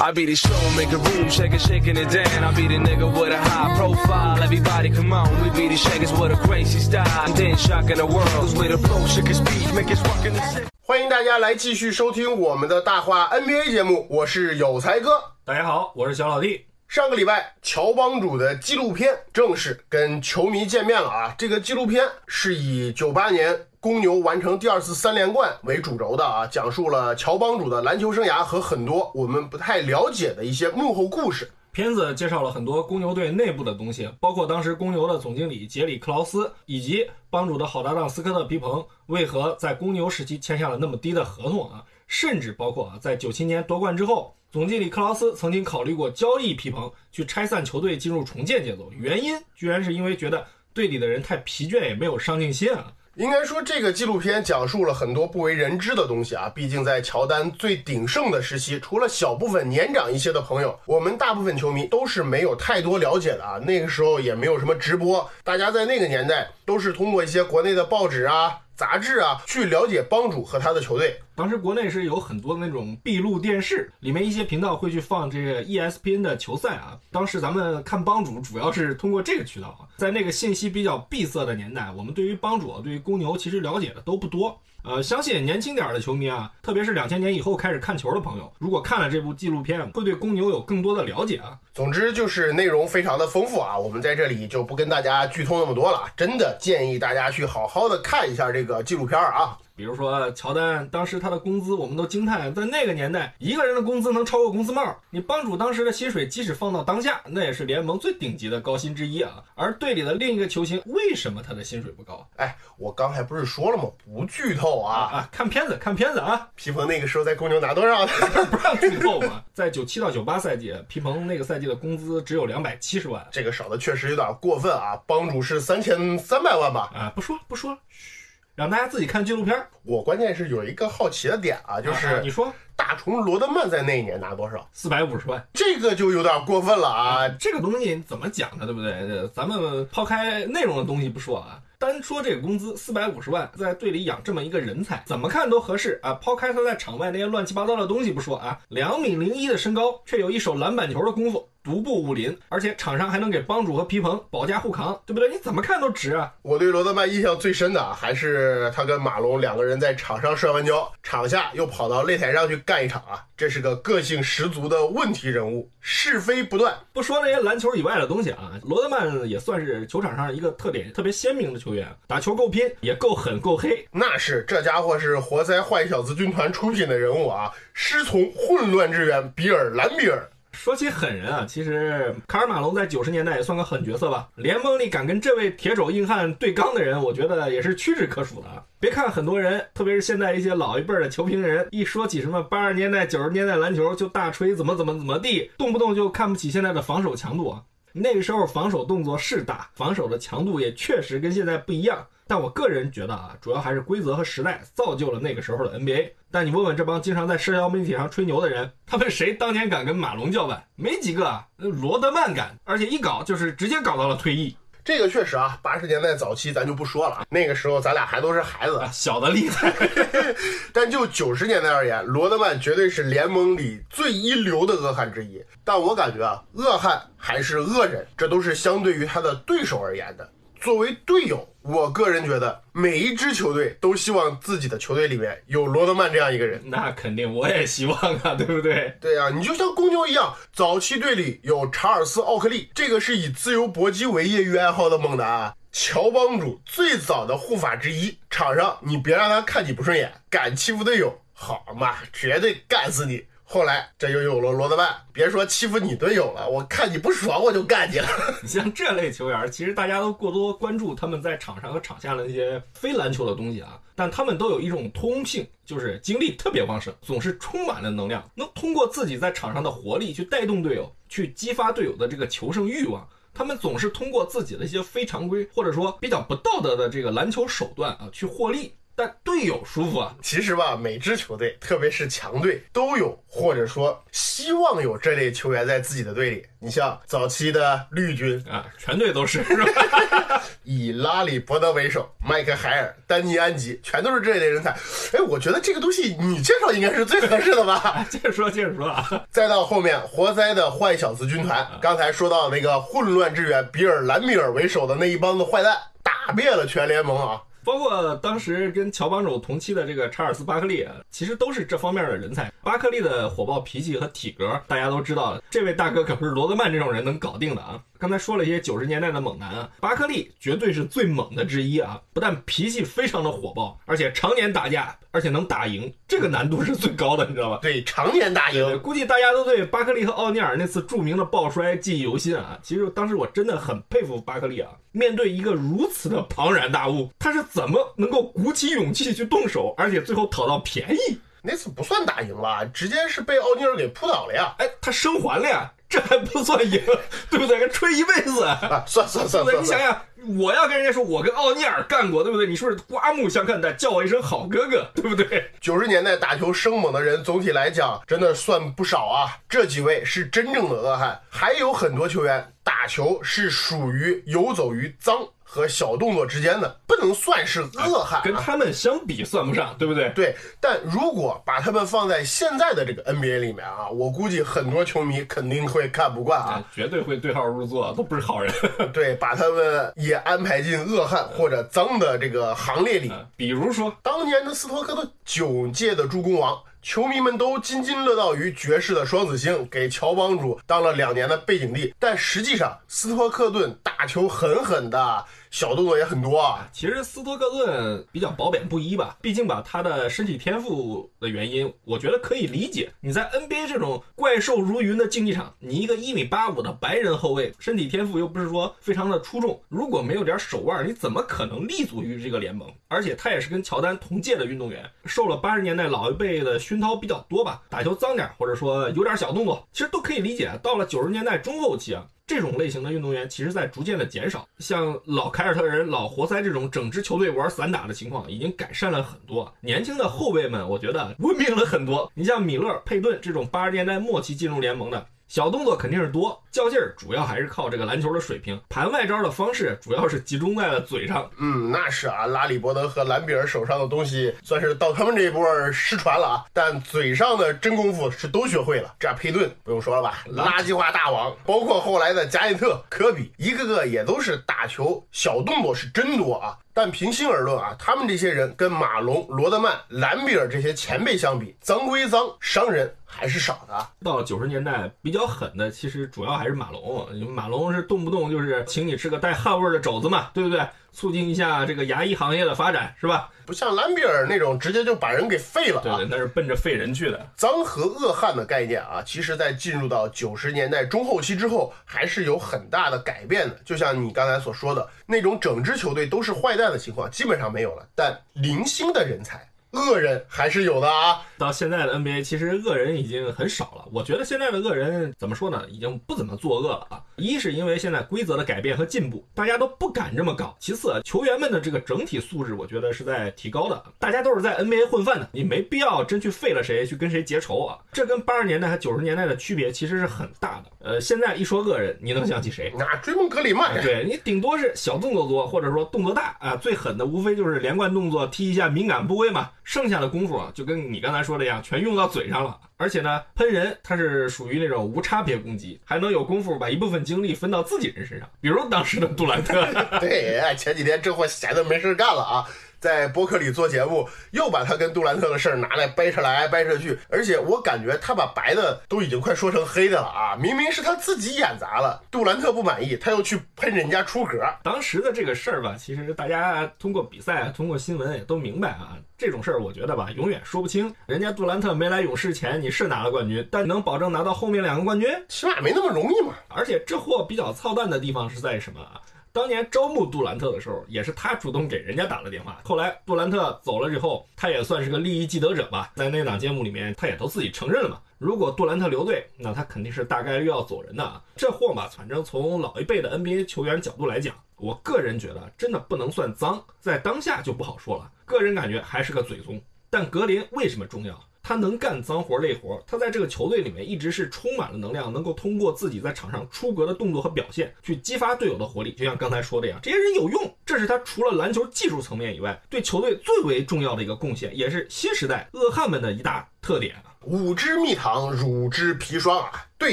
I be the show, make a room, shake it, shaking it down. I be the nigga with a high profile. Everybody come on, we be the shakers with a crazy style. And then shocking the world, cause we the flow, shake his speech, make us rockin' the city. 欢迎大家来继续收听我们的大话 NBA 节目，我是有才哥。大家好，我是小老弟。上个礼拜，乔帮主的纪录片正式跟球迷见面了啊！这个纪录片是以九八年公牛完成第二次三连冠为主轴的啊，讲述了乔帮主的篮球生涯和很多我们不太了解的一些幕后故事。片子介绍了很多公牛队内部的东西，包括当时公牛的总经理杰里克劳斯以及帮主的好搭档斯科特皮蓬为何在公牛时期签下了那么低的合同啊，甚至包括啊，在九七年夺冠之后，总经理克劳斯曾经考虑过交易皮蓬，去拆散球队进入重建节奏，原因居然是因为觉得队里的人太疲倦，也没有上进心啊。应该说，这个纪录片讲述了很多不为人知的东西啊。毕竟在乔丹最鼎盛的时期，除了小部分年长一些的朋友，我们大部分球迷都是没有太多了解的啊。那个时候也没有什么直播，大家在那个年代都是通过一些国内的报纸啊、杂志啊去了解帮主和他的球队。当时国内是有很多的那种闭路电视，里面一些频道会去放这个 ESPN 的球赛啊。当时咱们看帮主主要是通过这个渠道啊，在那个信息比较闭塞的年代，我们对于帮主、对于公牛其实了解的都不多。呃，相信年轻点的球迷啊，特别是两千年以后开始看球的朋友，如果看了这部纪录片，会对公牛有更多的了解啊。总之就是内容非常的丰富啊，我们在这里就不跟大家剧透那么多了，真的建议大家去好好的看一下这个纪录片啊。比如说乔丹，当时他的工资我们都惊叹，在那个年代，一个人的工资能超过工资帽。你帮主当时的薪水，即使放到当下，那也是联盟最顶级的高薪之一啊。而队里的另一个球星，为什么他的薪水不高哎，我刚才不是说了吗？不剧透啊。啊？看片子，看片子啊，皮蓬那个时候在公牛拿多少呢？不让剧透嘛。在九七到九八赛季，皮蓬那个赛季的工资只有两百七十万这个少的确实有点过分啊！帮主是三千三百万吧？啊，不说不说，嘘，让大家自己看纪录片儿。我关键是有一个好奇的点啊，就啊是你说大虫罗德曼在那一年拿多少？四百五十万。这个就有点过分了啊！这个东西怎么讲呢？对不对？呃咱们抛开内容的东西不说啊，单说这个工资四百五十万，在队里养这么一个人才，怎么看都合适啊。抛开他在场外那些乱七八糟的东西不说啊，两米零一的身高，却有一手篮板球的功夫，独步武林，而且场上还能给帮主和皮蓬保驾护航，对不对？你怎么看都值啊。我对罗德曼印象最深的啊，还是他跟马龙两个人在场上摔完跤，场下又跑到擂台上去干一场啊！这是个个性十足的问题人物，是非不断。不说那些篮球以外的东西啊，罗德曼也算是球场上一个特点特别鲜明的球员，打球够拼，也够狠够黑，那是这家伙是活塞坏小子军团出品的人物啊！师从混乱之源比尔·兰比尔。说起狠人啊，其实卡尔马龙在九十年代也算个狠角色吧。联盟里敢跟这位铁肘硬汉对刚的人，我觉得也是屈指可数的。别看很多人，特别是现在一些老一辈的球评人，一说起什么八十年代、九十年代篮球，就大吹怎么怎么怎么地，动不动就看不起现在的防守强度啊。那个时候防守动作是大，防守的强度也确实跟现在不一样。但我个人觉得啊，主要还是规则和时代造就了那个时候的 NBA。但你问问这帮经常在社交媒体上吹牛的人，他们谁当年敢跟马龙叫板？没几个啊。罗德曼敢，而且一搞就是直接搞到了退役这个确实啊，八十年代早期咱就不说了啊，那个时候咱俩还都是孩子啊，。小的厉害。但就九十年代而言，罗德曼绝对是联盟里最一流的恶汉之一。但我感觉啊，恶汉还是恶人，这都是相对于他的对手而言的。作为队友，我个人觉得每一支球队都希望自己的球队里面有罗德曼这样一个人。那肯定，我也希望啊，对不对？对啊、你就像公牛一样，早期队里有查尔斯·奥克利，这个是以自由搏击为业余爱好的猛男啊。乔帮主最早的护法之一，场上你别让他看你不顺眼，敢欺负队友，好嘛，绝对干死你。后来这又有了罗德曼，别说欺负你队友了，我看你不爽我就干你了。你像这类球员，其实大家都过多关注他们在场上和场下的那些非篮球的东西啊，但他们都有一种通性，就是精力特别旺盛，总是充满了能量，能通过自己在场上的活力去带动队友，去激发队友的这个求胜欲望。他们总是通过自己的一些非常规或者说比较不道德的这个篮球手段啊去获利。但队友舒服啊，其实吧，每支球队，特别是强队，都有或者说希望有这类球员在自己的队里。你像早期的绿军啊，全队都是是吧？以拉里伯德为首，麦克海尔、丹尼安吉，全都是这类人才。哎，我觉得这个东西你介绍应该是最合适的吧？接着说，接着说啊。再到后面，活塞的坏小子军团，刚才说到那个混乱之源，比尔·兰米尔为首的那一帮子坏蛋，打遍了全联盟啊。包括当时跟乔帮主同期的这个查尔斯巴克利，其实都是这方面的人才。巴克利的火爆脾气和体格，大家都知道，这位大哥可不是罗德曼这种人能搞定的啊。刚才说了一些九十年代的猛男啊，巴克利绝对是最猛的之一啊！不但脾气非常的火爆，而且常年打架，而且能打赢，这个难度是最高的，你知道吧？对，常年打赢。估计大家都对巴克利和奥尼尔那次著名的抱摔记忆犹新啊！其实当时我真的很佩服巴克利啊，面对一个如此的庞然大物，他是怎么能够鼓起勇气去动手，而且最后讨到便宜？那次不算打赢了，直接是被奥尼尔给扑倒了呀！哎，他生还了呀！这还不算赢，对不对？吹一辈子啊！算算算，对不对？你想想，我要跟人家说，我跟奥尼尔干过，对不对？你是不是刮目相看的，叫我一声好哥哥，对不对？九十年代打球生猛的人，总体来讲真的算不少啊。这几位是真正的恶汉，还有很多球员打球是属于游走于脏。和小动作之间的不能算是恶汉，跟他们相比算不上，对不对？对，但如果把他们放在现在的这个 NBA 里面啊，我估计很多球迷肯定会看不惯啊，绝对会对号入座，都不是好人。对，把他们也安排进恶汉或者脏的这个行列里。比如说，当年的斯托克顿九届的助攻王。球迷们都津津乐道于爵士的双子星给乔帮主当了两年的背景地，但实际上斯托克顿打球狠狠的，小动作也很多啊。其实斯托克顿比较褒贬不一吧，毕竟吧他的身体天赋的原因，我觉得可以理解。你在 NBA 这种怪兽如云的竞技场，你一个一米八五的白人后卫，身体天赋又不是说非常的出众，如果没有点手腕，你怎么可能立足于这个联盟？而且他也是跟乔丹同届的运动员，受了八十年代老一辈的。熏陶比较多吧，打球脏点，或者说有点小动作，其实都可以理解。到了九十年代中后期啊，这种类型的运动员其实在逐渐的减少。像老凯尔特人、老活塞这种整支球队玩散打的情况已经改善了很多。年轻的后卫们，我觉得文明了很多。你像米勒、佩顿这种八十年代末期进入联盟的。小动作肯定是多，较劲儿主要还是靠这个篮球的水平，盘外招的方式主要是集中在了嘴上。嗯，那是啊，拉里伯德和兰比尔手上的东西算是到他们这一波失传了啊，但嘴上的真功夫是都学会了。这佩顿不用说了吧，垃圾话大王，包括后来的加内特、科比，一个个也都是打球小动作是真多啊。但平心而论啊，他们这些人跟马龙、罗德曼、兰比尔这些前辈相比，脏归脏，伤人还是少的。到了九十年代，比较狠的其实主要还是马龙，马龙是动不动就是请你吃个带汗味的肘子嘛，对不对？促进一下这个牙医行业的发展，是吧？不像兰比尔那种直接就把人给废了，对对，那是奔着废人去的。脏和恶汉的概念啊，其实在进入到九十年代中后期之后，还是有很大的改变的。就像你刚才所说的那种整支球队都是坏蛋的情况，基本上没有了。但零星的人才。恶人还是有的啊！到现在的 NBA，其实恶人已经很少了。我觉得现在的恶人怎么说呢？已经不怎么作恶了啊！一是因为现在规则的改变和进步，大家都不敢这么搞；其次，球员们的这个整体素质，我觉得是在提高的。大家都是在 NBA 混饭的，你没必要真去废了谁去跟谁结仇啊！这跟八十年代和九十年代的区别其实是很大的。呃，现在一说恶人，你能想起谁？那追梦格里曼，对你顶多是小动作多，或者说动作大啊。最狠的无非就是连贯动作踢一下敏感部位嘛。剩下的功夫啊，就跟你刚才说的一样，全用到嘴上了。而且呢，喷人它是属于那种无差别攻击，还能有功夫把一部分精力分到自己人身上。比如当时的杜兰特，对，前几天这货闲的没事干了啊。在博客里做节目，又把他跟杜兰特的事儿拿来掰扯来掰扯去，而且我感觉他把白的都已经快说成黑的了啊！明明是他自己演砸了，杜兰特不满意，他又去喷人家出格。当时的这个事儿吧，其实大家通过比赛、通过新闻也都明白啊，这种事儿我觉得吧，永远说不清。人家杜兰特没来勇士前，你是拿了冠军，但能保证拿到后面两个冠军？起码没那么容易嘛。而且这货比较操蛋的地方是在什么啊？当年招募杜兰特的时候，也是他主动给人家打了电话。后来杜兰特走了之后，他也算是个利益既得者吧。在那档节目里面，他也都自己承认了嘛。如果杜兰特留队，那他肯定是大概率要走人的啊。这货嘛，反正从老一辈的 NBA 球员角度来讲，我个人觉得真的不能算脏，在当下就不好说了。个人感觉还是个嘴宗。但格林为什么重要？他能干脏活累活，他在这个球队里面一直是充满了能量，能够通过自己在场上出格的动作和表现去激发队友的活力。就像刚才说的呀，这些人有用，这是他除了篮球技术层面以外，对球队最为重要的一个贡献，也是新时代恶汉们的一大特点。五支蜜糖，乳汁砒霜啊！队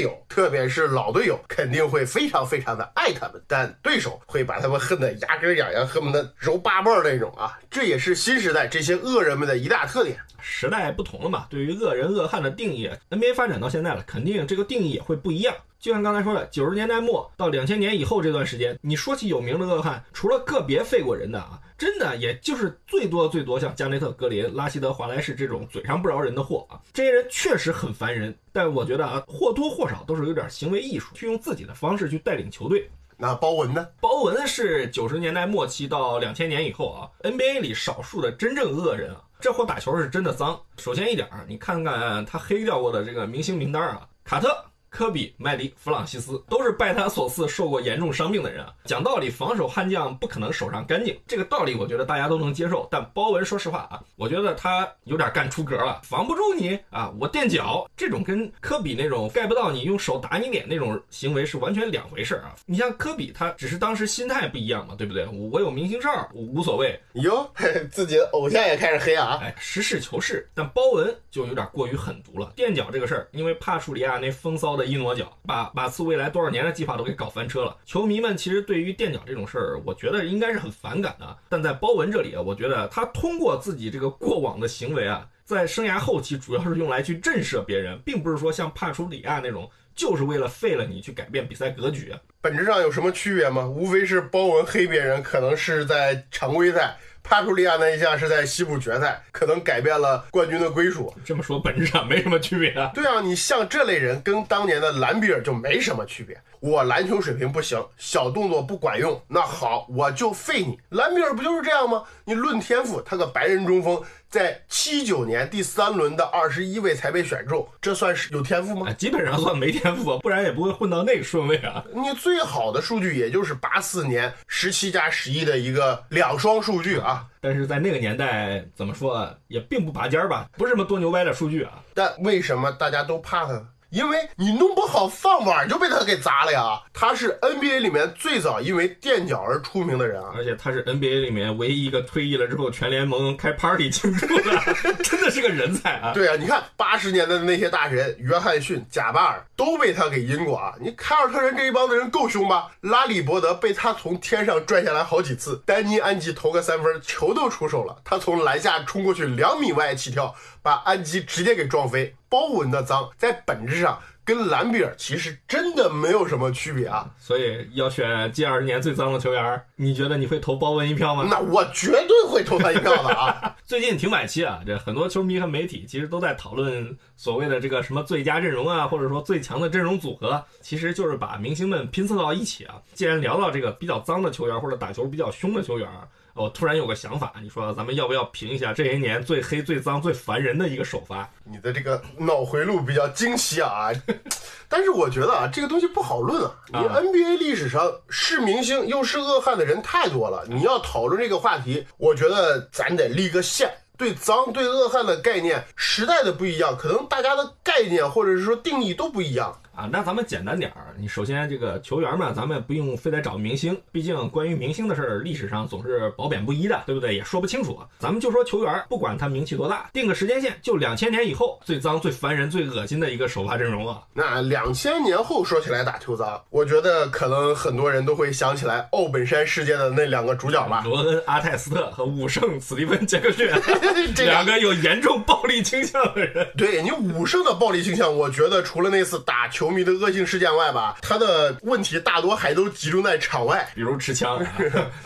友，特别是老队友，肯定会非常非常的爱他们，但对手会把他们恨得牙根痒痒，恨不得揉八瓣那种啊！这也是新时代这些恶人们的一大特点。时代不同了嘛，对于恶人恶汉的定义，NBA 发展到现在了，肯定这个定义也会不一样。就像刚才说的，九十年代末到两千年以后这段时间，你说起有名的恶汉，除了个别废过人的啊。真的，也就是最多最多像加内特·格林、拉希德·华莱士这种嘴上不饶人的货啊，这些人确实很烦人。但我觉得啊，或多或少都是有点行为艺术，去用自己的方式去带领球队。那包文呢？包文是九十年代末期到两千年以后啊，NBA 里少数的真正恶人啊，这货打球是真的脏。首先一点，你看看他黑掉过的这个明星名单啊，卡特。科比、麦迪、弗朗西斯都是拜他所赐受过严重伤病的人啊。讲道理，防守悍将不可能手上干净，这个道理我觉得大家都能接受。但包文，说实话啊，我觉得他有点干出格了，防不住你啊，我垫脚，这种跟科比那种盖不到你用手打你脸那种行为是完全两回事啊。你像科比，他只是当时心态不一样嘛，对不对？我有明星哨，无所谓。哟，自己的偶像也开始黑啊！哎，实事求是。但包文就有点过于狠毒了。垫脚这个事儿，因为帕楚里亚那风骚的。一挪脚，把马刺未来多少年的计划都给搞翻车了。球迷们其实对于垫脚这种事儿，我觉得应该是很反感的。但在包文这里啊，我觉得他通过自己这个过往的行为啊，在生涯后期主要是用来去震慑别人，并不是说像帕楚里亚那种，就是为了废了你去改变比赛格局。本质上有什么区别吗？无非是包文黑别人，可能是在常规赛。帕楚利亚那一下是在西部决赛，可能改变了冠军的归属。这么说，本质上没什么区别啊。对啊，你像这类人，跟当年的兰比尔就没什么区别。我篮球水平不行，小动作不管用，那好，我就废你。兰比尔不就是这样吗？你论天赋，他个白人中锋，在七九年第三轮的二十一位才被选中，这算是有天赋吗？基本上算没天赋，不然也不会混到那个顺位啊。你最好的数据也就是八四年十七加十一的一个两双数据啊。但是在那个年代，怎么说也并不拔尖儿吧？不是什么多牛掰的数据啊。但为什么大家都怕他？因为你弄不好饭碗就被他给砸了呀！他是 NBA 里面最早因为垫脚而出名的人啊，而且他是 NBA 里面唯一一个退役了之后全联盟开 party 庆祝的，真的是个人才啊！对啊，你看八十年代的那些大神，约翰逊、贾巴尔都被他给阴过啊！你凯尔特人这一帮子人够凶吧？拉里伯德被他从天上拽下来好几次，丹尼安吉投个三分，球都出手了，他从篮下冲过去两米外起跳，把安吉直接给撞飞。包文的脏在本质上跟兰比尔其实真的没有什么区别啊，所以要选近二十年最脏的球员，你觉得你会投包文一票吗？那我绝对会投他一票的啊！最近停摆期啊，这很多球迷和媒体其实都在讨论所谓的这个什么最佳阵容啊，或者说最强的阵容组合，其实就是把明星们拼凑到一起啊。既然聊到这个比较脏的球员或者打球比较凶的球员。我突然有个想法，你说咱们要不要评一下这些年最黑、最脏、最烦人的一个首发？你的这个脑回路比较惊奇啊！但是我觉得啊，这个东西不好论啊。你 NBA 历史上是明星又是恶汉的人太多了，你要讨论这个话题，我觉得咱得立个线。对脏、对恶汉的概念，时代的不一样，可能大家的概念或者是说定义都不一样。啊，那咱们简单点儿。你首先这个球员嘛，咱们不用非得找明星，毕竟关于明星的事儿，历史上总是褒贬不一的，对不对？也说不清楚。咱们就说球员，不管他名气多大，定个时间线，就两千年以后最脏、最烦人、最恶心的一个首发阵容啊。那两千年后说起来打球脏，我觉得可能很多人都会想起来奥本山事件的那两个主角吧，罗恩·阿泰斯特和武圣·斯蒂芬·杰克逊，这两个有严重暴力倾向的人。对你武圣的暴力倾向，我觉得除了那次打球。球迷的恶性事件外吧，他的问题大多还都集中在场外，比如持枪，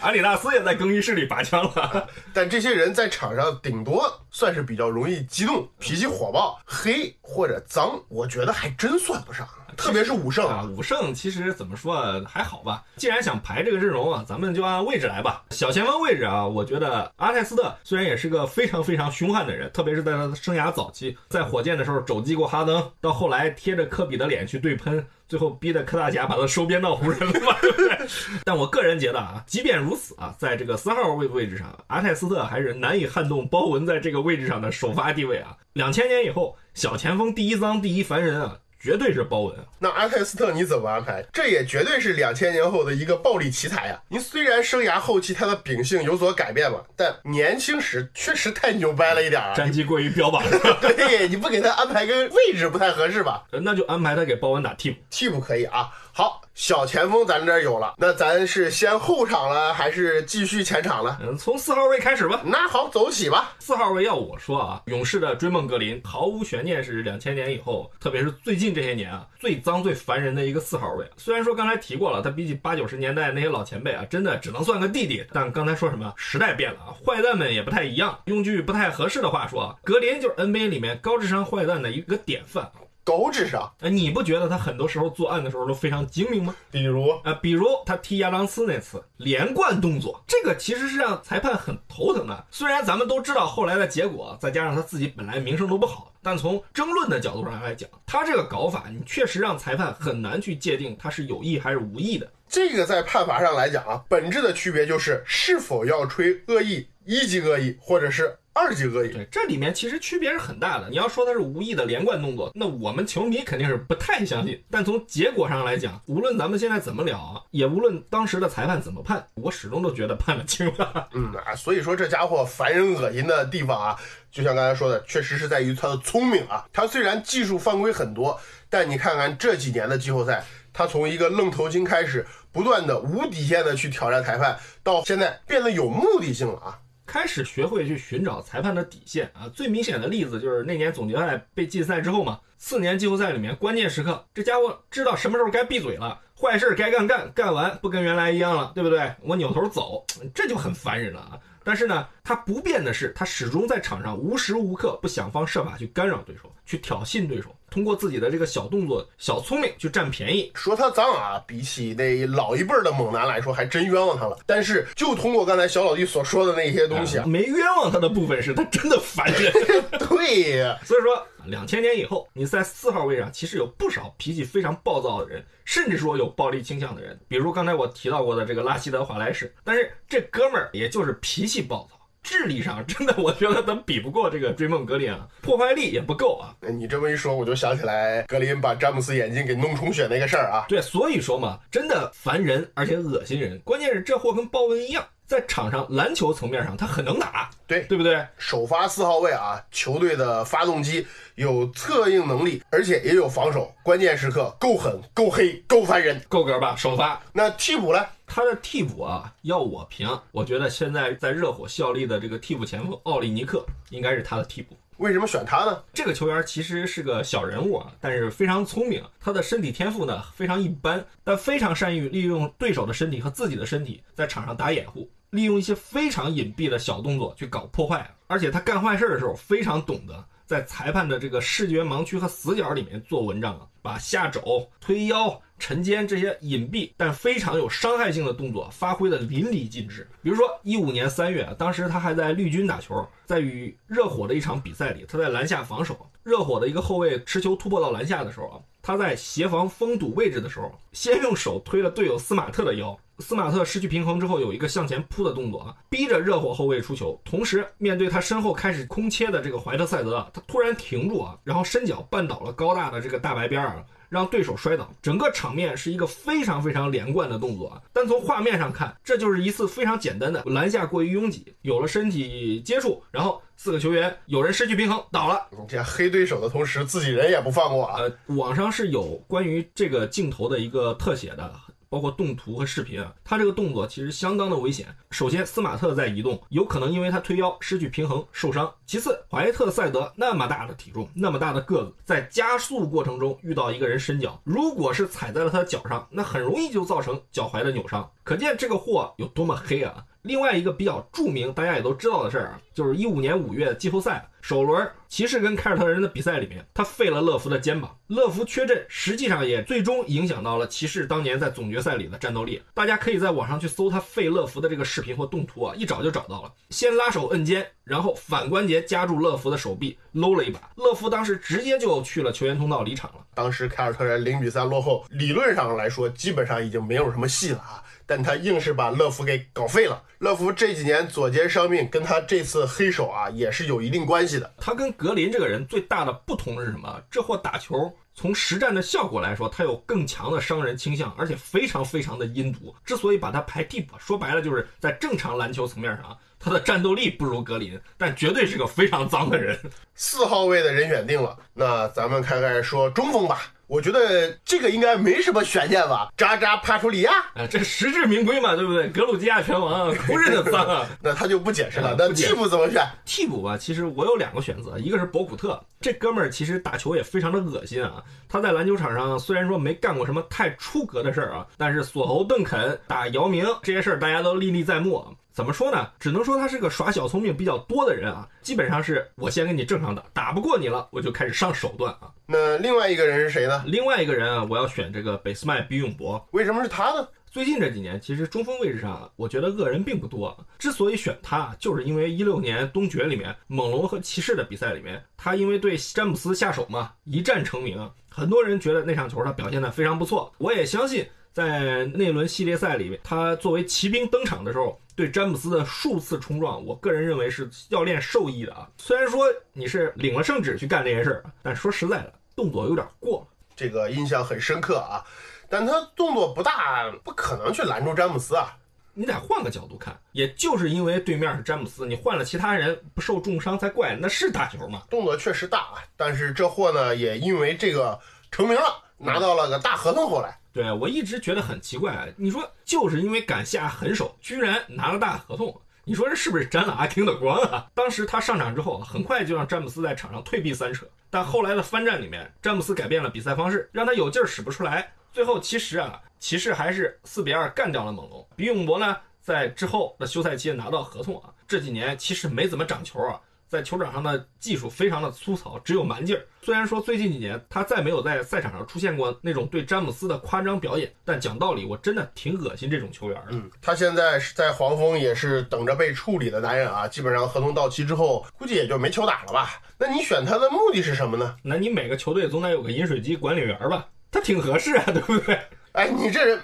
阿里纳斯也在更衣室里拔枪了。但这些人在场上顶多算是比较容易激动、脾气火爆、黑或者脏，我觉得还真算不上。特别是武圣啊，武圣其实怎么说啊，还好吧。既然想排这个阵容啊，咱们就按位置来吧。小前锋位置啊，我觉得阿泰斯特虽然也是个非常非常凶悍的人，特别是在他的生涯早期，在火箭的时候肘击过哈登，到后来贴着科比的脸去对喷，最后逼得科大侠把他收编到湖人了嘛，对不对？但我个人觉得啊，即便如此啊，在这个三号位位置上，阿泰斯特还是难以撼动包文在这个位置上的首发地位啊。两千年以后，小前锋第一脏第一凡人啊。绝对是包文。那阿泰斯特你怎么安排？这也绝对是两千年后的一个暴力奇才啊！您虽然生涯后期他的秉性有所改变吧，但年轻时确实太牛掰了一点啊！战绩过于标榜，对，你不给他安排个位置不太合适吧？那就安排他给包文打替补，替补可以啊。好，小前锋咱这儿有了，那咱是先后场了，还是继续前场了？嗯，从四号位开始吧。那好，走起吧。四号位要我说啊，勇士的追梦格林毫无悬念是两千年以后，特别是最近这些年啊，最脏最烦人的一个四号位。虽然说刚才提过了，他比起八九十年代那些老前辈啊，真的只能算个弟弟。但刚才说什么？时代变了啊，坏蛋们也不太一样。用句不太合适的话说，格林就是 NBA 里面高智商坏蛋的一个典范。高智商，呃，你不觉得他很多时候作案的时候都非常精明吗？比如，呃，比如他踢亚当斯那次连贯动作，这个其实是让裁判很头疼的。虽然咱们都知道后来的结果，再加上他自己本来名声都不好，但从争论的角度上来讲，他这个搞法，你确实让裁判很难去界定他是有意还是无意的。这个在判罚上来讲啊，本质的区别就是是否要吹恶意、一级恶意，或者是。二级恶意，对，这里面其实区别是很大的。你要说他是无意的连贯动作，那我们球迷肯定是不太相信。但从结果上来讲，无论咱们现在怎么聊啊，也无论当时的裁判怎么判，我始终都觉得判的轻了。嗯啊，所以说这家伙烦人恶心的地方啊，就像刚才说的，确实是在于他的聪明啊。他虽然技术犯规很多，但你看看这几年的季后赛，他从一个愣头青开始，不断的无底线的去挑战裁判，到现在变得有目的性了啊。开始学会去寻找裁判的底线啊！最明显的例子就是那年总决赛被禁赛之后嘛，次年季后赛里面关键时刻，这家伙知道什么时候该闭嘴了，坏事该干干，干完不跟原来一样了，对不对？我扭头走，这就很烦人了啊！但是呢，他不变的是，他始终在场上无时无刻不想方设法去干扰对手，去挑衅对手。通过自己的这个小动作、小聪明去占便宜，说他脏啊，比起那老一辈的猛男来说，还真冤枉他了。但是就通过刚才小老弟所说的那些东西啊，没冤枉他的部分是他真的烦人。对呀，所以说两千年以后，你在四号位上其实有不少脾气非常暴躁的人，甚至说有暴力倾向的人，比如刚才我提到过的这个拉希德·华莱士。但是这哥们儿也就是脾气暴躁。智力上 真的，我觉得咱比不过这个追梦格林啊，破坏力也不够啊。你这么一说，我就想起来格林把詹姆斯眼睛给弄充血那个事儿啊。对，所以说嘛，真的烦人，而且恶心人。关键是这货跟鲍文一样。在场上篮球层面上，他很能打，对对不对？首发四号位啊，球队的发动机有策应能力，而且也有防守，关键时刻够狠、够黑、够烦人，够格吧？首发那替补呢？他的替补啊，要我评，我觉得现在在热火效力的这个替补前锋奥利尼克应该是他的替补。为什么选他呢？这个球员其实是个小人物啊，但是非常聪明。他的身体天赋呢非常一般，但非常善于利用对手的身体和自己的身体在场上打掩护。利用一些非常隐蔽的小动作去搞破坏，而且他干坏事的时候非常懂得在裁判的这个视觉盲区和死角里面做文章啊，把下肘、推腰、沉肩这些隐蔽但非常有伤害性的动作发挥的淋漓尽致。比如说一五年三月，当时他还在绿军打球，在与热火的一场比赛里，他在篮下防守，热火的一个后卫持球突破到篮下的时候啊，他在协防封堵位置的时候，先用手推了队友斯马特的腰。斯马特失去平衡之后，有一个向前扑的动作啊，逼着热火后卫出球。同时，面对他身后开始空切的这个怀特塞德，他突然停住啊，然后伸脚绊倒了高大的这个大白边啊，让对手摔倒。整个场面是一个非常非常连贯的动作啊。但从画面上看，这就是一次非常简单的篮下过于拥挤，有了身体接触，然后四个球员有人失去平衡倒了。这样黑对手的同时，自己人也不放过啊。呃，网上是有关于这个镜头的一个特写的。包括动图和视频啊，他这个动作其实相当的危险。首先，斯马特在移动，有可能因为他推腰失去平衡受伤；其次，怀特塞德那么大的体重，那么大的个子，在加速过程中遇到一个人伸脚，如果是踩在了他的脚上，那很容易就造成脚踝的扭伤。可见这个货有多么黑啊！另外一个比较著名，大家也都知道的事儿啊，就是一五年五月季后赛首轮骑士跟凯尔特人的比赛里面，他废了乐福的肩膀，乐福缺阵，实际上也最终影响到了骑士当年在总决赛里的战斗力。大家可以在网上去搜他废乐福的这个视频或动图啊，一找就找到了。先拉手摁肩，然后反关节夹住乐福的手臂，搂了一把，乐福当时直接就去了球员通道离场了。当时凯尔特人零比三落后，理论上来说基本上已经没有什么戏了啊。但他硬是把乐福给搞废了。乐福这几年左肩伤病，跟他这次黑手啊也是有一定关系的。他跟格林这个人最大的不同是什么？这货打球从实战的效果来说，他有更强的伤人倾向，而且非常非常的阴毒。之所以把他排替补，说白了就是在正常篮球层面上，他的战斗力不如格林，但绝对是个非常脏的人。四号位的人选定了，那咱们开开说中锋吧。我觉得这个应该没什么悬念吧？扎扎帕楚里亚，哎，这实至名归嘛，对不对？格鲁吉亚拳王，不认的脏啊。那他就不解释了。那替补怎么选？替补吧，其实我有两个选择，一个是博古特，这哥们儿其实打球也非常的恶心啊。他在篮球场上虽然说没干过什么太出格的事儿啊，但是锁喉、邓肯、打姚明这些事儿大家都历历在目。怎么说呢？只能说他是个耍小聪明比较多的人啊。基本上是我先跟你正常打，打不过你了，我就开始上手段啊。那另外一个人是谁呢？另外一个人啊，我要选这个北斯麦比永博。为什么是他呢？最近这几年，其实中锋位置上，我觉得恶人并不多。之所以选他，就是因为一六年东决里面猛龙和骑士的比赛里面，他因为对詹姆斯下手嘛，一战成名。很多人觉得那场球他表现的非常不错。我也相信，在那轮系列赛里面，他作为骑兵登场的时候，对詹姆斯的数次冲撞，我个人认为是教练授意的啊。虽然说你是领了圣旨去干这件事儿，但说实在的，动作有点过了。这个印象很深刻啊。但他动作不大，不可能去拦住詹姆斯啊！你得换个角度看，也就是因为对面是詹姆斯，你换了其他人不受重伤才怪。那是打球吗？动作确实大啊，但是这货呢，也因为这个成名了，拿到了个大合同。后来，对我一直觉得很奇怪，你说就是因为敢下狠手，居然拿了大合同，你说这是不是沾了阿汀的光啊？当时他上场之后，很快就让詹姆斯在场上退避三舍，但后来的翻战里面，詹姆斯改变了比赛方式，让他有劲儿使不出来。最后其实啊，骑士还是四比二干掉了猛龙。比永博呢，在之后的休赛期拿到合同啊。这几年其实没怎么涨球啊，在球场上的技术非常的粗糙，只有蛮劲儿。虽然说最近几年他再没有在赛场上出现过那种对詹姆斯的夸张表演，但讲道理，我真的挺恶心这种球员的。嗯，他现在是在黄蜂，也是等着被处理的男人啊。基本上合同到期之后，估计也就没球打了吧？那你选他的目的是什么呢？那你每个球队总得有个饮水机管理员吧？他挺合适啊，对不对？哎，你这人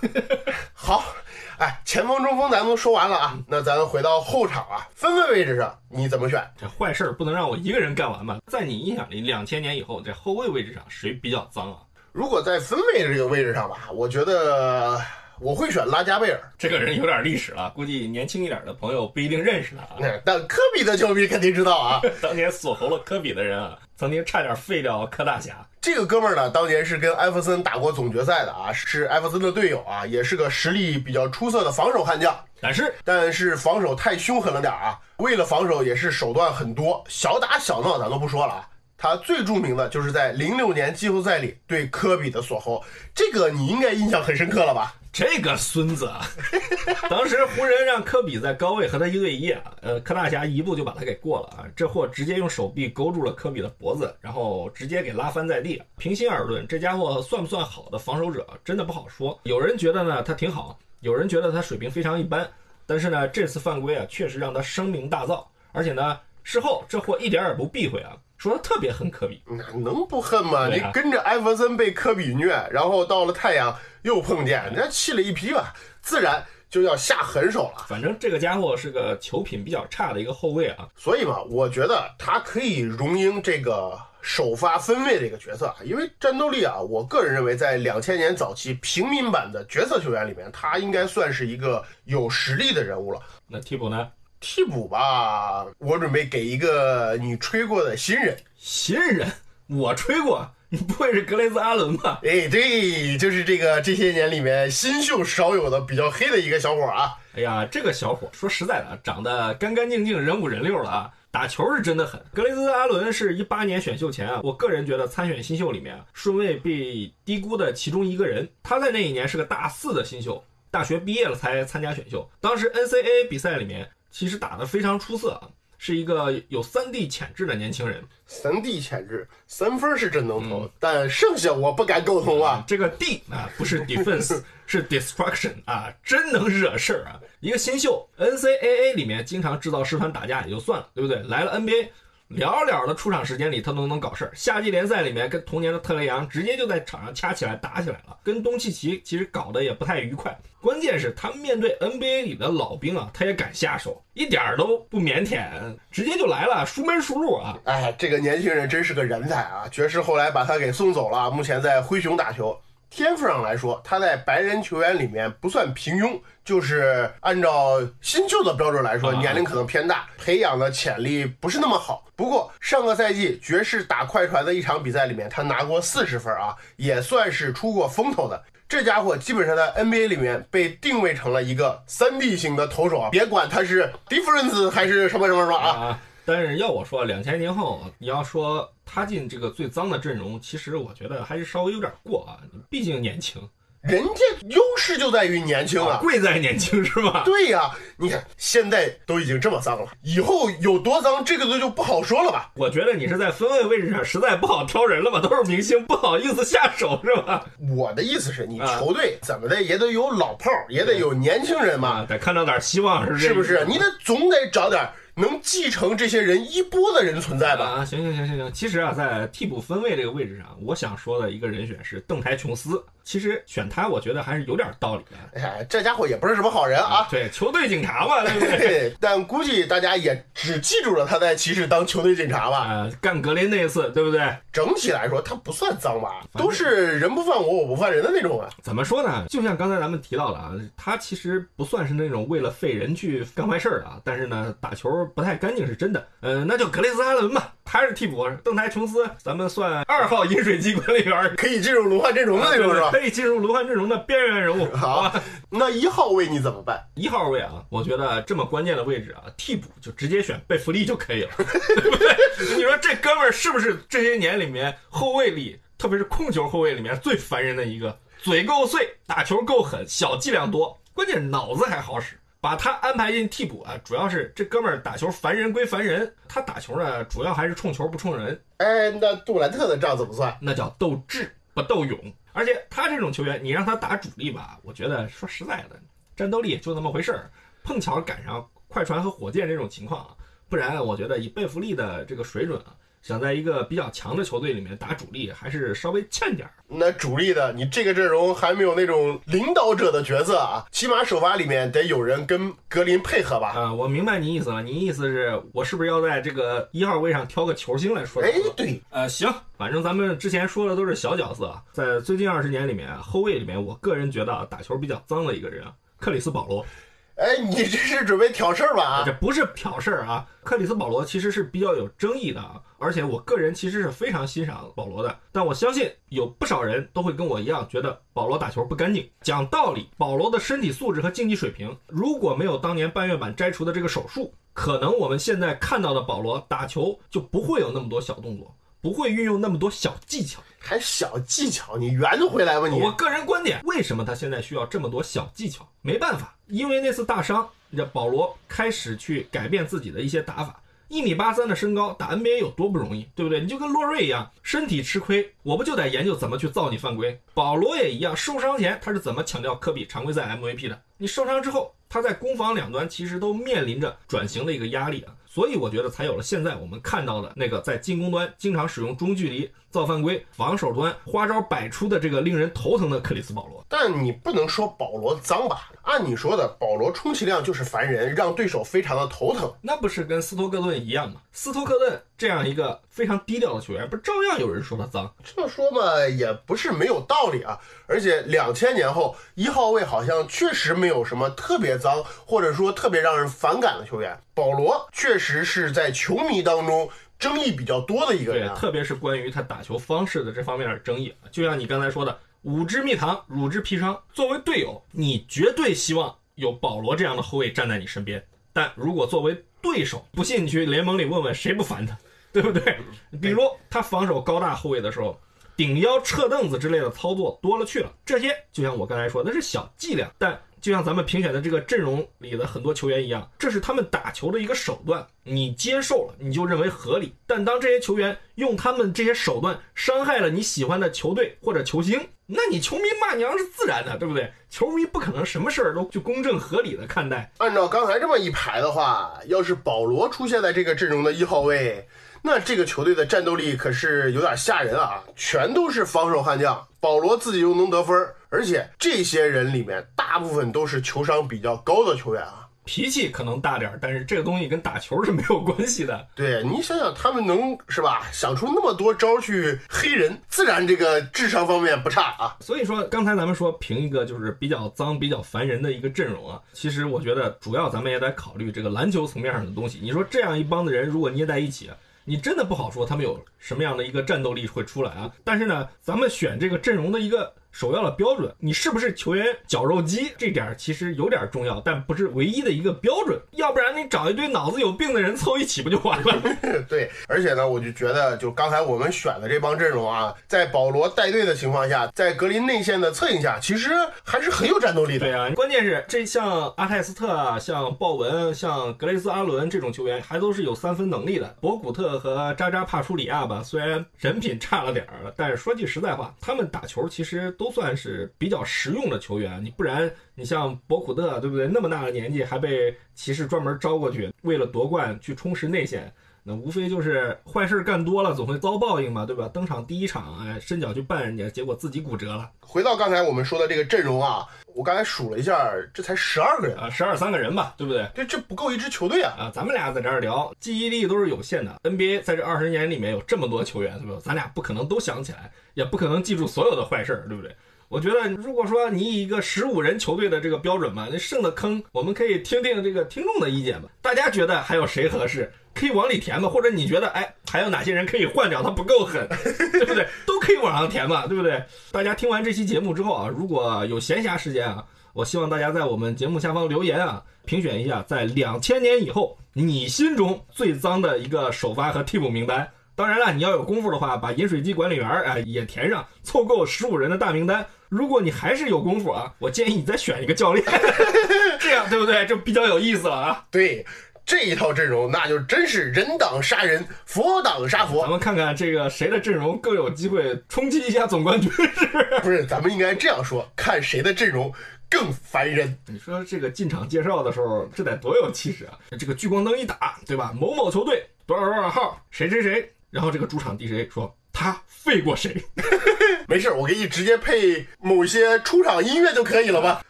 好，哎，前锋、中锋咱们都说完了啊，那咱回到后场啊，分位位置上你怎么选？这坏事不能让我一个人干完吧？在你印象里，两千年以后这后卫位置上谁比较脏啊？如果在分位这个位置上吧，我觉得我会选拉加贝尔。这个人有点历史了，估计年轻一点的朋友不一定认识他啊。但科比的球迷肯定知道啊，当年锁喉了科比的人啊，曾经差点废掉柯大侠。这个哥们儿呢，当年是跟艾弗森打过总决赛的啊，是艾弗森的队友啊，也是个实力比较出色的防守悍将。但是，但是防守太凶狠了点啊，为了防守也是手段很多，小打小闹咱都不说了啊。他最著名的就是在零六年季后赛里对科比的锁喉，这个你应该印象很深刻了吧？这个孙子啊，当时湖人让科比在高位和他一对一啊，呃，柯大侠一步就把他给过了啊，这货直接用手臂勾住了科比的脖子，然后直接给拉翻在地。平心而论，这家伙算不算好的防守者，真的不好说。有人觉得呢他挺好，有人觉得他水平非常一般，但是呢这次犯规啊，确实让他声名大噪，而且呢事后这货一点也不避讳啊。说他特别恨科比，那能不恨吗？你跟着艾弗森被科比虐，然后到了太阳又碰见，人家气了一批吧，自然就要下狠手了。反正这个家伙是个球品比较差的一个后卫啊，所以嘛，我觉得他可以荣膺这个首发分位的一个角色啊，因为战斗力啊，我个人认为在两千年早期平民版的角色球员里面，他应该算是一个有实力的人物了。那替补呢？替补吧，我准备给一个你吹过的新人。新人，我吹过，你不会是格雷兹阿伦吧？哎，对，就是这个这些年里面新秀少有的比较黑的一个小伙啊。哎呀，这个小伙说实在的，长得干干净净，人五人六了啊，打球是真的狠。格雷兹阿伦是一八年选秀前啊，我个人觉得参选新秀里面顺位被低估的其中一个人。他在那一年是个大四的新秀，大学毕业了才参加选秀。当时 NCAA 比赛里面其实打得非常出色啊。是一个有三 D 潜质的年轻人，三 D 潜质，三分是真能投，但剩下我不敢苟同啊。这个 D 啊，不是 defense，是 destruction 啊，真能惹事儿啊。一个新秀，NCAA 里面经常制造师团打架也就算了，对不对？来了 NBA。寥寥的出场时间里，他都能搞事儿。夏季联赛里面，跟同年的特雷杨直接就在场上掐起来、打起来了。跟东契奇其实搞得也不太愉快。关键是，他面对 NBA 里的老兵啊，他也敢下手，一点儿都不腼腆，直接就来了，熟门熟路啊！哎，这个年轻人真是个人才啊！爵士后来把他给送走了，目前在灰熊打球。天赋上来说，他在白人球员里面不算平庸，就是按照新秀的标准来说，年龄可能偏大，培养的潜力不是那么好。不过上个赛季爵士打快船的一场比赛里面，他拿过四十分啊，也算是出过风头的。这家伙基本上在 NBA 里面被定位成了一个三 D 型的投手啊，别管他是 difference 还是什么什么什么啊。但是要我说，两千年后你要说他进这个最脏的阵容，其实我觉得还是稍微有点过啊。毕竟年轻，人家优势就在于年轻啊，贵在年轻是吧？对呀，你看现在都已经这么脏了，以后有多脏，这个都就不好说了吧？我觉得你是在分位位置上实在不好挑人了吧？都是明星，不好意思下手是吧？我的意思是你球队怎么的也得有老炮儿，也得有年轻人嘛，得看到点希望是是不是？你得总得找点。能继承这些人衣钵的人存在吧？啊，行行行行行。其实啊，在替补分位这个位置上，我想说的一个人选是邓台琼斯。其实选他，我觉得还是有点道理的。哎，这家伙也不是什么好人啊。对，球队警察嘛，对不对？但估计大家也只记住了他在骑士当球队警察吧。啊，干格林那一次，对不对？整体来说，他不算脏吧？都是人不犯我，我不犯人的那种啊。怎么说呢？就像刚才咱们提到的啊，他其实不算是那种为了废人去干坏事儿的。但是呢，打球不太干净是真的。嗯，那就格雷斯阿伦吧，他是替补。邓台琼斯，咱们算二号饮水机管理员，可以进入轮换阵容的那种是吧？可以进入轮换阵容的边缘人物。好，那一号位你怎么办？一号位啊，我觉得这么关键的位置啊，替补就直接选贝弗利就可以了，对不对？你说这哥们儿是不是这些年里面后卫里，特别是控球后卫里面最烦人的一个？嘴够碎，打球够狠，小伎俩多，关键脑子还好使。把他安排进替补啊，主要是这哥们儿打球烦人归烦人，他打球呢，主要还是冲球不冲人。哎，那杜兰特的账怎么算？那叫斗智不斗勇。而且他这种球员，你让他打主力吧，我觉得说实在的，战斗力就那么回事儿。碰巧赶上快船和火箭这种情况啊，不然我觉得以贝弗利的这个水准啊，想在一个比较强的球队里面打主力，还是稍微欠点儿。那主力的，你这个阵容还没有那种领导者的角色啊，起码首发里面得有人跟格林配合吧？啊，我明白你意思了，你意思是我是不是要在这个一号位上挑个球星来说？哎，对，呃，行，反正咱们之前说的都是小角色，在最近二十年里面，后卫里面，我个人觉得打球比较脏的一个人啊，克里斯保罗。哎，你这是准备挑事儿吧？这不是挑事儿啊！克里斯保罗其实是比较有争议的啊，而且我个人其实是非常欣赏保罗的。但我相信有不少人都会跟我一样，觉得保罗打球不干净。讲道理，保罗的身体素质和竞技水平，如果没有当年半月板摘除的这个手术，可能我们现在看到的保罗打球就不会有那么多小动作。不会运用那么多小技巧，还小技巧？你圆回来吧你！我个人观点，为什么他现在需要这么多小技巧？没办法，因为那次大伤，这保罗开始去改变自己的一些打法。一米八三的身高打 NBA 有多不容易，对不对？你就跟洛瑞一样，身体吃亏，我不就得研究怎么去造你犯规？保罗也一样，受伤前他是怎么抢掉科比常规赛 MVP 的？你受伤之后，他在攻防两端其实都面临着转型的一个压力啊。所以我觉得才有了现在我们看到的那个在进攻端经常使用中距离造犯规，防守端花招百出的这个令人头疼的克里斯保罗。但你不能说保罗脏吧？按你说的，保罗充其量就是烦人，让对手非常的头疼。那不是跟斯托克顿一样吗？斯托克顿这样一个非常低调的球员，不照样有人说他脏？这么说嘛，也不是没有道理啊。而且两千年后一号位好像确实没有什么特别脏，或者说特别让人反感的球员。保罗确实是在球迷当中争议比较多的一个对人，特别是关于他打球方式的这方面的争议，就像你刚才说的，五支蜜糖，乳之砒霜。作为队友，你绝对希望有保罗这样的后卫站在你身边，但如果作为对手，不信你去联盟里问问谁不烦他，对不对？比如他防守高大后卫的时候。顶腰、撤凳子之类的操作多了去了，这些就像我刚才说的，那是小伎俩，但就像咱们评选的这个阵容里的很多球员一样，这是他们打球的一个手段，你接受了，你就认为合理。但当这些球员用他们这些手段伤害了你喜欢的球队或者球星，那你球迷骂娘是自然的，对不对？球迷不可能什么事儿都去公正合理的看待。按照刚才这么一排的话，要是保罗出现在这个阵容的一号位，那这个球队的战斗力可是有点吓人啊！全都是防守悍将，保罗自己又能得分，而且这些人里面大部分都是球商比较高的球员啊。脾气可能大点儿，但是这个东西跟打球是没有关系的。对你想想，他们能是吧，想出那么多招去黑人，自然这个智商方面不差啊。所以说，刚才咱们说评一个就是比较脏、比较烦人的一个阵容啊，其实我觉得主要咱们也得考虑这个篮球层面上的东西。你说这样一帮子人如果捏在一起，你真的不好说他们有什么样的一个战斗力会出来啊。但是呢，咱们选这个阵容的一个首要的标准，你是不是球员绞肉机，这点儿其实有点重要，但不是唯一的一个标准。要不然你找一堆脑子有病的人凑一起不就完了？对，而且呢，我就觉得，就刚才我们选的这帮阵容啊，在保罗带队的情况下，在格林内线的策应下，其实还是很有战斗力的。对啊，关键是这像阿泰斯特啊、像鲍文、像格雷斯阿伦这种球员，还都是有三分能力的。博古特和扎扎帕舒里亚吧，虽然人品差了点儿，但是说句实在话，他们打球其实都都算是比较实用的球员。你不然，你像博古特，对不对？那么大的年纪还被骑士专门招过去，为了夺冠去充实内线。那无非就是坏事干多了，总会遭报应嘛，对吧？登场第一场，哎，伸脚去绊人家，结果自己骨折了回到刚才我们说的这个阵容啊，我刚才数了一下，这才十二个人，啊，十二三个人吧，对不对？这这不够一支球队啊。啊，咱们俩在这儿聊，记忆力都是有限的。NBA 在这二十年里面有这么多球员，对吧？咱俩不可能都想起来，也不可能记住所有的坏事儿，对不对？我觉得，如果说你以一个十五人球队的这个标准嘛，那剩的坑，我们可以听听这个听众的意见嘛。大家觉得还有谁合适，可以往里填嘛？或者你觉得，哎，还有哪些人可以换掉，他不够狠，对不对？都可以往上填嘛，对不对？大家听完这期节目之后啊，如果有闲暇时间啊，我希望大家在我们节目下方留言啊，评选一下在两千年以后你心中最脏的一个首发和替补名单。当然了，你要有功夫的话，把饮水机管理员儿哎也填上，凑够十五人的大名单。如果你还是有功夫啊，我建议你再选一个教练，这样对不对？就比较有意思了啊。对，这一套阵容那就真是人挡杀人，佛挡杀佛咱。们看看这个谁的阵容更有机会冲击一下总冠军，是？不是，咱们应该这样说，看谁的阵容更烦人。你说这个进场介绍的时候，这得多有气势啊！这个聚光灯一打，对吧？某某球队多少多少号，谁谁谁，然后这个主场 DJ 说他废过谁，没事，我给你直接配某些出场音乐就可以了吧？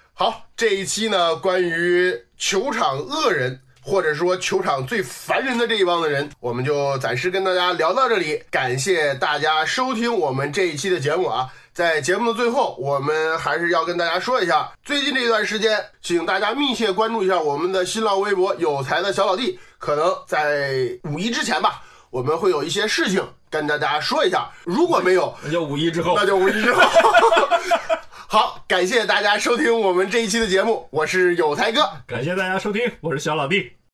好，这一期呢，关于球场恶人。或者说球场最烦人的这一帮的人，我们就暂时跟大家聊到这里。感谢大家收听我们这一期的节目啊！在节目的最后，我们还是要跟大家说一下，最近这段时间，请大家密切关注一下我们的新浪微博“有才的小老弟”，可能在五一之前吧，我们会有一些事情跟大家说一下。如果没有，那就五一之后那。就五一之后。好，感谢大家收听我们这一期的节目，我是有才哥，感谢大家收听，我是小老弟。